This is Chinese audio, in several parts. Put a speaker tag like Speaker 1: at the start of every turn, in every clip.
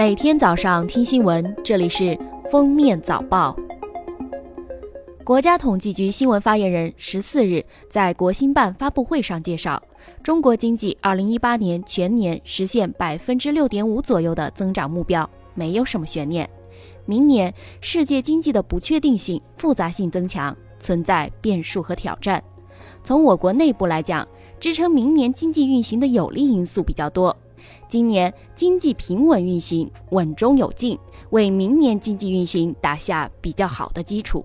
Speaker 1: 每天早上听新闻，这里是封面早报。国家统计局新闻发言人十四日在国新办发布会上介绍，中国经济二零一八年全年实现百分之六点五左右的增长目标，没有什么悬念。明年世界经济的不确定性、复杂性增强，存在变数和挑战。从我国内部来讲，支撑明年经济运行的有利因素比较多。今年经济平稳运行，稳中有进，为明年经济运行打下比较好的基础。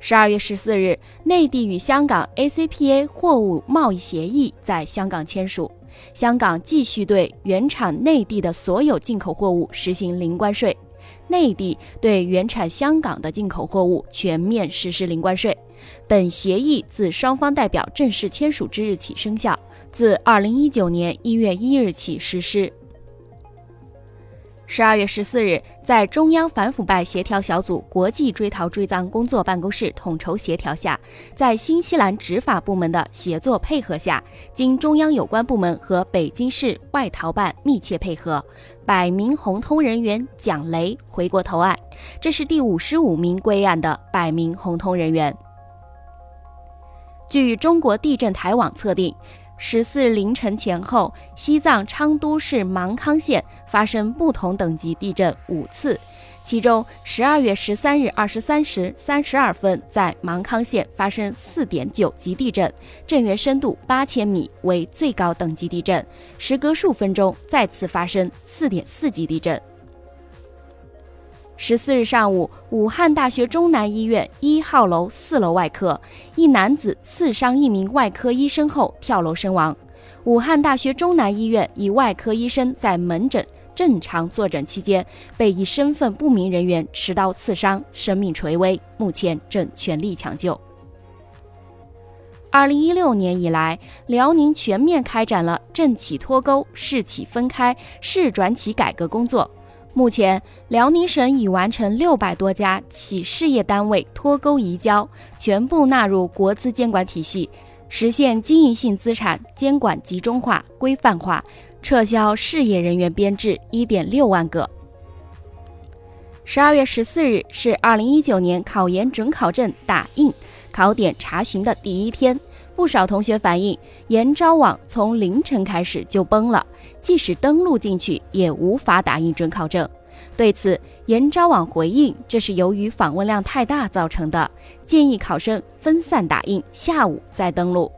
Speaker 1: 十二月十四日，内地与香港 ACPA 货物贸易协议在香港签署，香港继续对原产内地的所有进口货物实行零关税，内地对原产香港的进口货物全面实施零关税。本协议自双方代表正式签署之日起生效。自二零一九年一月一日起实施。十二月十四日，在中央反腐败协调小组国际追逃追赃工作办公室统筹协调下，在新西兰执法部门的协作配合下，经中央有关部门和北京市外逃办密切配合，百名红通人员蒋雷回国投案，这是第五十五名归案的百名红通人员。据中国地震台网测定。十四日凌晨前后，西藏昌都市芒康县发生不同等级地震五次，其中十二月十三日二十三时三十二分，在芒康县发生四点九级地震，震源深度八千米，为最高等级地震。时隔数分钟，再次发生四点四级地震。十四日上午，武汉大学中南医院一号楼四楼外科，一男子刺伤一名外科医生后跳楼身亡。武汉大学中南医院一外科医生在门诊正常坐诊期间，被一身份不明人员持刀刺伤，生命垂危，目前正全力抢救。二零一六年以来，辽宁全面开展了政企脱钩、市企分开、市转企改革工作。目前，辽宁省已完成六百多家企事业单位脱钩移交，全部纳入国资监管体系，实现经营性资产监管集中化、规范化，撤销事业人员编制一点六万个。十二月十四日是二零一九年考研准考证打印、考点查询的第一天。不少同学反映，研招网从凌晨开始就崩了，即使登录进去也无法打印准考证。对此，研招网回应，这是由于访问量太大造成的，建议考生分散打印，下午再登录。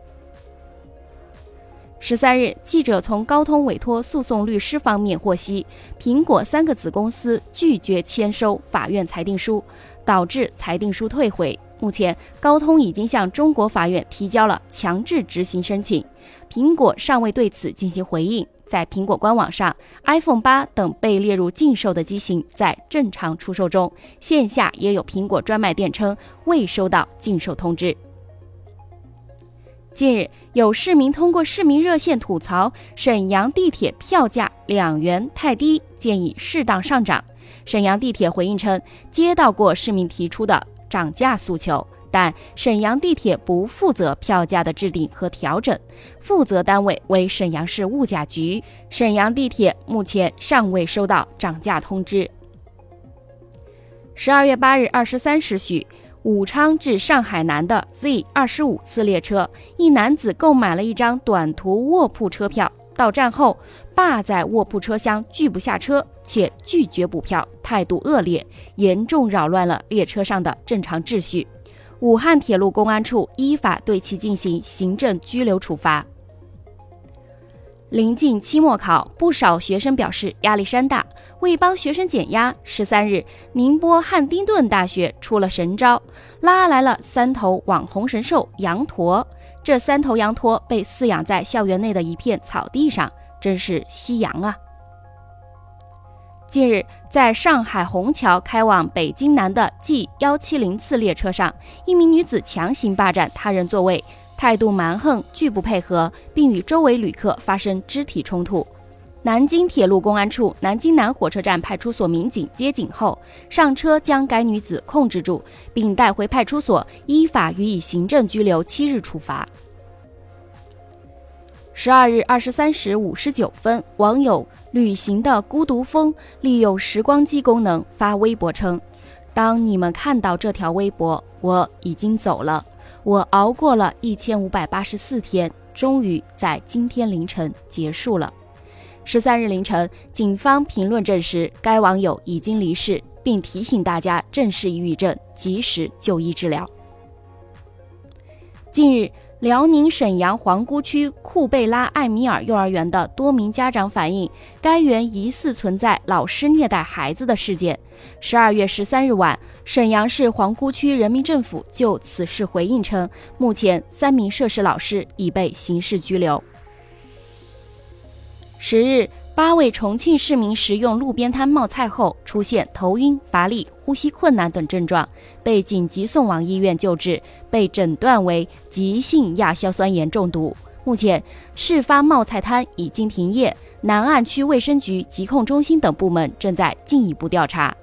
Speaker 1: 十三日，记者从高通委托诉讼律师方面获悉，苹果三个子公司拒绝签收法院裁定书，导致裁定书退回。目前，高通已经向中国法院提交了强制执行申请，苹果尚未对此进行回应。在苹果官网上，iPhone 八等被列入禁售的机型在正常出售中，线下也有苹果专卖店称未收到禁售通知。近日，有市民通过市民热线吐槽沈阳地铁票价两元太低，建议适当上涨。沈阳地铁回应称，接到过市民提出的涨价诉求，但沈阳地铁不负责票价的制定和调整，负责单位为沈阳市物价局。沈阳地铁目前尚未收到涨价通知。十二月八日二十三时许。武昌至上海南的 Z 二十五次列车，一男子购买了一张短途卧铺车票，到站后霸在卧铺车厢拒不下车，且拒绝补票，态度恶劣，严重扰乱了列车上的正常秩序。武汉铁路公安处依法对其进行行政拘留处罚。临近期末考，不少学生表示压力山大。为帮学生减压，十三日，宁波汉丁顿大学出了神招，拉来了三头网红神兽羊驼。这三头羊驼被饲养在校园内的一片草地上，真是夕阳啊！近日，在上海虹桥开往北京南的 G 幺七零次列车上，一名女子强行霸占他人座位。态度蛮横，拒不配合，并与周围旅客发生肢体冲突。南京铁路公安处南京南火车站派出所民警接警后，上车将该女子控制住，并带回派出所，依法予以行政拘留七日处罚。十二日二十三时五十九分，网友旅行的孤独风利用时光机功能发微博称：“当你们看到这条微博，我已经走了。我熬过了一千五百八十四天，终于在今天凌晨结束了。”十三日凌晨，警方评论证实该网友已经离世，并提醒大家正视抑郁症，及时就医治疗。近日。辽宁沈阳皇姑区库贝拉艾米尔幼儿园的多名家长反映，该园疑似存在老师虐待孩子的事件。十二月十三日晚，沈阳市皇姑区人民政府就此事回应称，目前三名涉事老师已被刑事拘留。十日。八位重庆市民食用路边摊冒菜后出现头晕、乏力、呼吸困难等症状，被紧急送往医院救治，被诊断为急性亚硝酸盐中毒。目前，事发冒菜摊已经停业，南岸区卫生局疾控中心等部门正在进一步调查。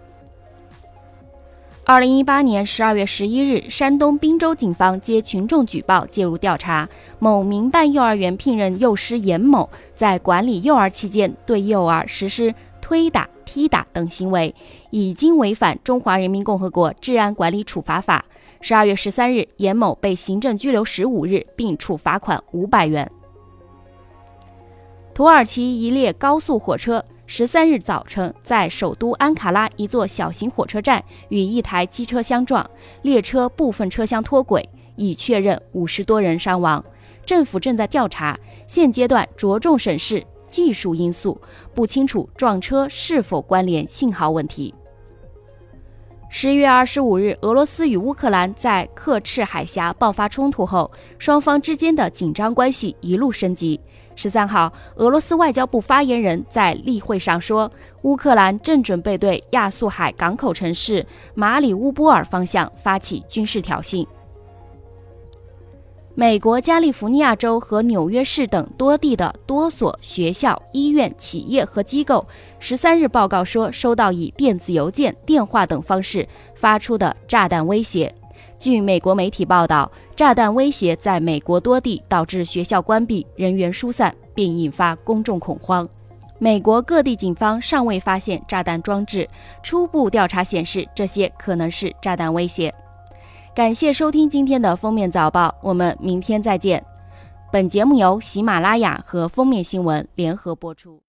Speaker 1: 二零一八年十二月十一日，山东滨州警方接群众举报，介入调查。某民办幼儿园聘任幼师严某，在管理幼儿期间，对幼儿实施推打、踢打等行为，已经违反《中华人民共和国治安管理处罚法》。十二月十三日，严某被行政拘留十五日，并处罚款五百元。土耳其一列高速火车。十三日早晨，在首都安卡拉一座小型火车站与一台机车相撞，列车部分车厢脱轨，已确认五十多人伤亡。政府正在调查，现阶段着重审视技术因素，不清楚撞车是否关联信号问题。十一月二十五日，俄罗斯与乌克兰在刻赤海峡爆发冲突后，双方之间的紧张关系一路升级。十三号，俄罗斯外交部发言人在例会上说，乌克兰正准备对亚速海港口城市马里乌波尔方向发起军事挑衅。美国加利福尼亚州和纽约市等多地的多所学校、医院、企业和机构，十三日报告说，收到以电子邮件、电话等方式发出的炸弹威胁。据美国媒体报道，炸弹威胁在美国多地导致学校关闭、人员疏散，并引发公众恐慌。美国各地警方尚未发现炸弹装置，初步调查显示这些可能是炸弹威胁。感谢收听今天的封面早报，我们明天再见。本节目由喜马拉雅和封面新闻联合播出。